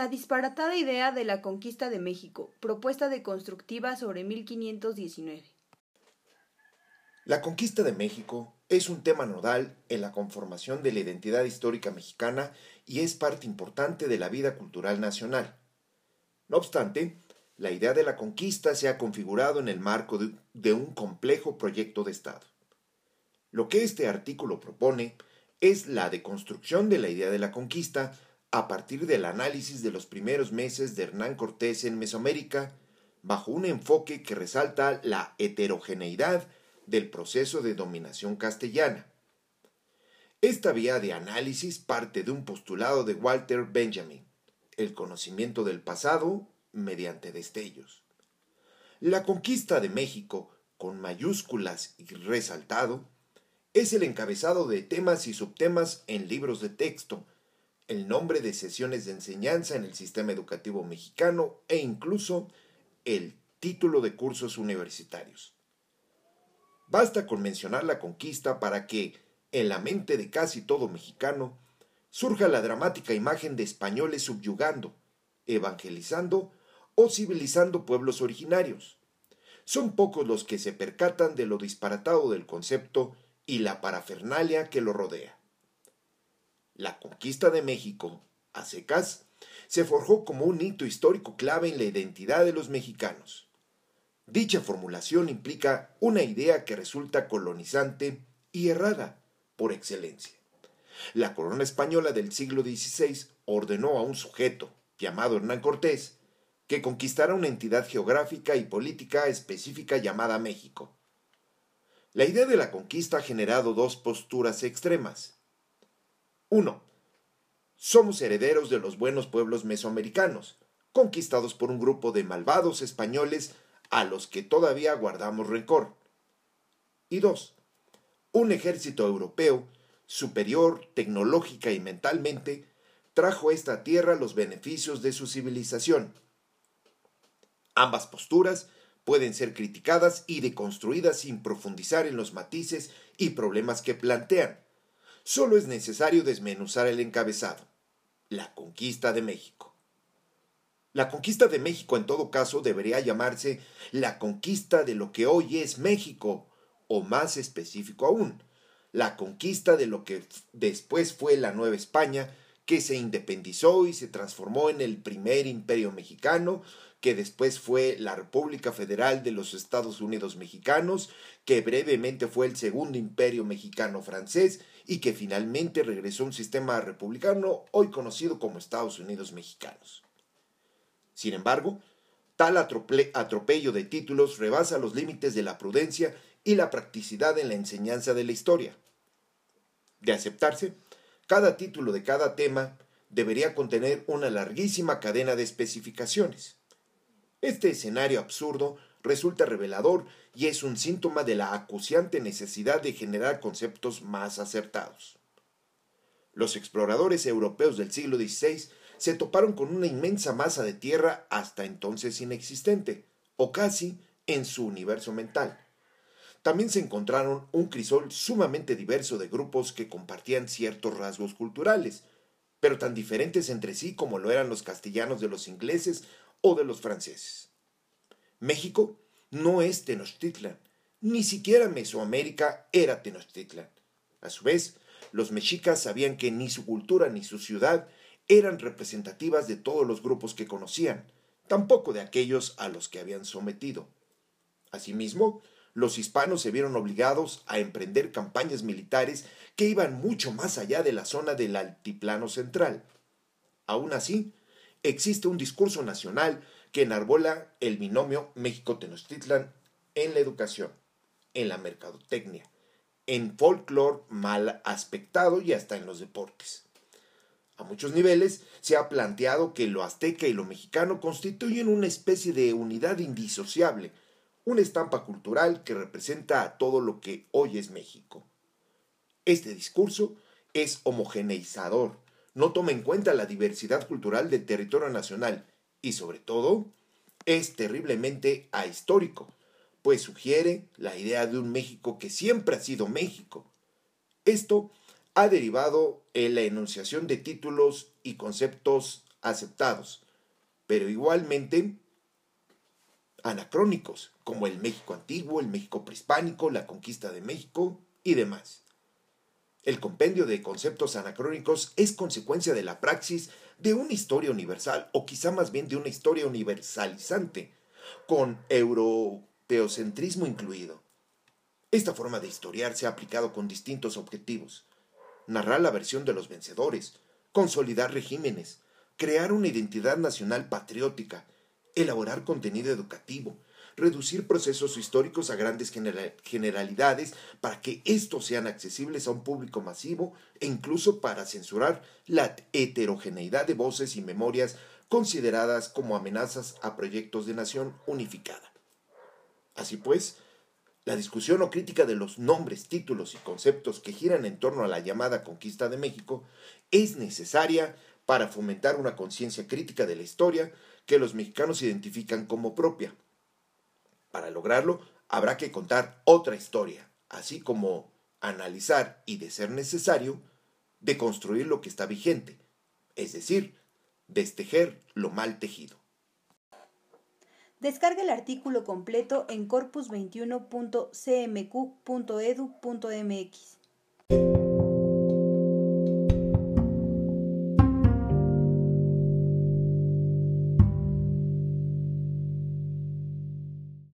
La disparatada idea de la conquista de México, propuesta deconstructiva sobre 1519. La conquista de México es un tema nodal en la conformación de la identidad histórica mexicana y es parte importante de la vida cultural nacional. No obstante, la idea de la conquista se ha configurado en el marco de, de un complejo proyecto de Estado. Lo que este artículo propone es la deconstrucción de la idea de la conquista a partir del análisis de los primeros meses de Hernán Cortés en Mesoamérica, bajo un enfoque que resalta la heterogeneidad del proceso de dominación castellana. Esta vía de análisis parte de un postulado de Walter Benjamin, el conocimiento del pasado mediante destellos. La conquista de México, con mayúsculas y resaltado, es el encabezado de temas y subtemas en libros de texto, el nombre de sesiones de enseñanza en el sistema educativo mexicano e incluso el título de cursos universitarios. Basta con mencionar la conquista para que, en la mente de casi todo mexicano, surja la dramática imagen de españoles subyugando, evangelizando o civilizando pueblos originarios. Son pocos los que se percatan de lo disparatado del concepto y la parafernalia que lo rodea. La conquista de México, a secas, se forjó como un hito histórico clave en la identidad de los mexicanos. Dicha formulación implica una idea que resulta colonizante y errada por excelencia. La corona española del siglo XVI ordenó a un sujeto, llamado Hernán Cortés, que conquistara una entidad geográfica y política específica llamada México. La idea de la conquista ha generado dos posturas extremas. 1. Somos herederos de los buenos pueblos mesoamericanos, conquistados por un grupo de malvados españoles a los que todavía guardamos rencor. Y 2. Un ejército europeo, superior tecnológica y mentalmente, trajo a esta tierra los beneficios de su civilización. Ambas posturas pueden ser criticadas y deconstruidas sin profundizar en los matices y problemas que plantean Solo es necesario desmenuzar el encabezado. La conquista de México. La conquista de México en todo caso debería llamarse la conquista de lo que hoy es México, o más específico aún, la conquista de lo que después fue la Nueva España, que se independizó y se transformó en el primer imperio mexicano, que después fue la República Federal de los Estados Unidos Mexicanos, que brevemente fue el segundo imperio mexicano francés y que finalmente regresó a un sistema republicano hoy conocido como Estados Unidos Mexicanos. Sin embargo, tal atropello de títulos rebasa los límites de la prudencia y la practicidad en la enseñanza de la historia. De aceptarse, cada título de cada tema debería contener una larguísima cadena de especificaciones. Este escenario absurdo resulta revelador y es un síntoma de la acuciante necesidad de generar conceptos más acertados. Los exploradores europeos del siglo XVI se toparon con una inmensa masa de tierra hasta entonces inexistente, o casi en su universo mental. También se encontraron un crisol sumamente diverso de grupos que compartían ciertos rasgos culturales, pero tan diferentes entre sí como lo eran los castellanos de los ingleses o de los franceses. México no es Tenochtitlan, ni siquiera Mesoamérica era Tenochtitlan. A su vez, los mexicas sabían que ni su cultura ni su ciudad eran representativas de todos los grupos que conocían, tampoco de aquellos a los que habían sometido. Asimismo, los hispanos se vieron obligados a emprender campañas militares que iban mucho más allá de la zona del altiplano central. Aún así, existe un discurso nacional que enarbola el binomio México-Tenochtitlan en la educación, en la mercadotecnia, en folclore mal aspectado y hasta en los deportes. A muchos niveles se ha planteado que lo azteca y lo mexicano constituyen una especie de unidad indisociable, una estampa cultural que representa a todo lo que hoy es México. Este discurso es homogeneizador, no toma en cuenta la diversidad cultural del territorio nacional y sobre todo es terriblemente ahistórico, pues sugiere la idea de un México que siempre ha sido México. Esto ha derivado en la enunciación de títulos y conceptos aceptados, pero igualmente anacrónicos, como el México antiguo, el México prehispánico, la conquista de México y demás. El compendio de conceptos anacrónicos es consecuencia de la praxis de una historia universal, o quizá más bien de una historia universalizante, con europeocentrismo incluido. Esta forma de historiar se ha aplicado con distintos objetivos. Narrar la versión de los vencedores, consolidar regímenes, crear una identidad nacional patriótica, elaborar contenido educativo, reducir procesos históricos a grandes generalidades para que estos sean accesibles a un público masivo e incluso para censurar la heterogeneidad de voces y memorias consideradas como amenazas a proyectos de nación unificada. Así pues, la discusión o crítica de los nombres, títulos y conceptos que giran en torno a la llamada conquista de México es necesaria para fomentar una conciencia crítica de la historia que los mexicanos identifican como propia. Para lograrlo, habrá que contar otra historia, así como analizar y, de ser necesario, deconstruir lo que está vigente, es decir, destejer lo mal tejido. Descarga el artículo completo en corpus21.cmq.edu.mx.